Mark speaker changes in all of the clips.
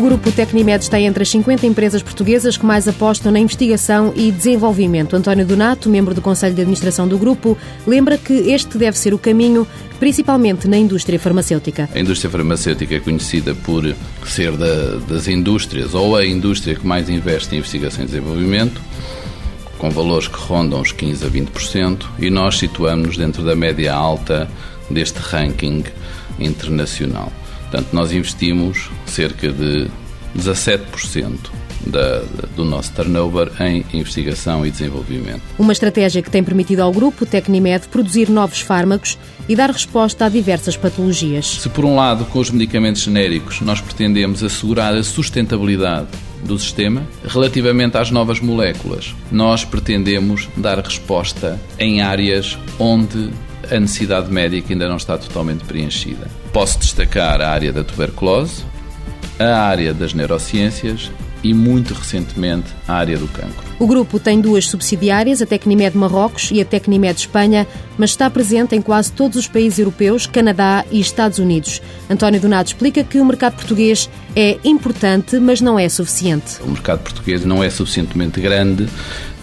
Speaker 1: grupo Tecnimed está entre as 50 empresas portuguesas que mais apostam na investigação e desenvolvimento. António Donato, membro do Conselho de Administração do grupo, lembra que este deve ser o caminho, principalmente na indústria farmacêutica.
Speaker 2: A indústria farmacêutica é conhecida por ser da, das indústrias ou a indústria que mais investe em investigação e desenvolvimento com valores que rondam os 15 a 20%, e nós situamos-nos dentro da média alta deste ranking internacional. Portanto, nós investimos cerca de 17% da, do nosso turnover em investigação e desenvolvimento.
Speaker 1: Uma estratégia que tem permitido ao grupo Tecnimed produzir novos fármacos e dar resposta a diversas patologias.
Speaker 2: Se, por um lado, com os medicamentos genéricos, nós pretendemos assegurar a sustentabilidade do sistema. Relativamente às novas moléculas, nós pretendemos dar resposta em áreas onde a necessidade médica ainda não está totalmente preenchida. Posso destacar a área da tuberculose, a área das neurociências e, muito recentemente, a área do cancro.
Speaker 1: O grupo tem duas subsidiárias, a Tecnimed Marrocos e a Tecnimed Espanha, mas está presente em quase todos os países europeus, Canadá e Estados Unidos. António Donato explica que o mercado português é importante, mas não é suficiente.
Speaker 2: O mercado português não é suficientemente grande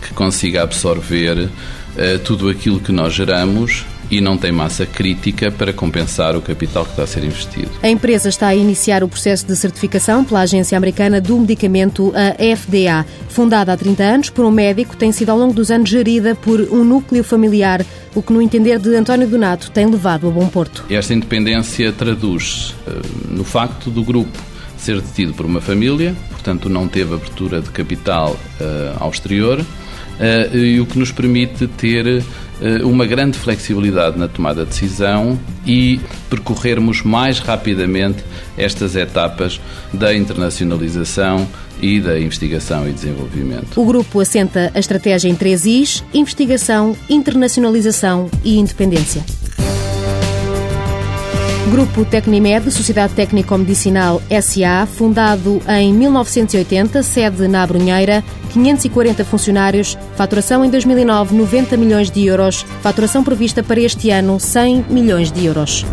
Speaker 2: que consiga absorver uh, tudo aquilo que nós geramos e não tem massa crítica para compensar o capital que está a ser investido.
Speaker 1: A empresa está a iniciar o processo de certificação pela Agência Americana do Medicamento, a FDA. Fundada há 30 anos por um médico, tem sido ao longo dos anos gerida por um núcleo familiar, o que, no entender de António Donato, tem levado a bom porto.
Speaker 2: Esta independência traduz uh, no facto do grupo ser detido por uma família, portanto não teve abertura de capital uh, ao exterior, uh, e o que nos permite ter eh, uma grande flexibilidade na tomada de decisão e percorrermos mais rapidamente estas etapas da internacionalização e da investigação e desenvolvimento.
Speaker 1: O grupo assenta a estratégia em três Is: investigação, internacionalização e independência. Grupo Tecnimed, Sociedade Técnico-Medicinal SA, fundado em 1980, sede na Abrunheira, 540 funcionários, faturação em 2009 90 milhões de euros, faturação prevista para este ano 100 milhões de euros.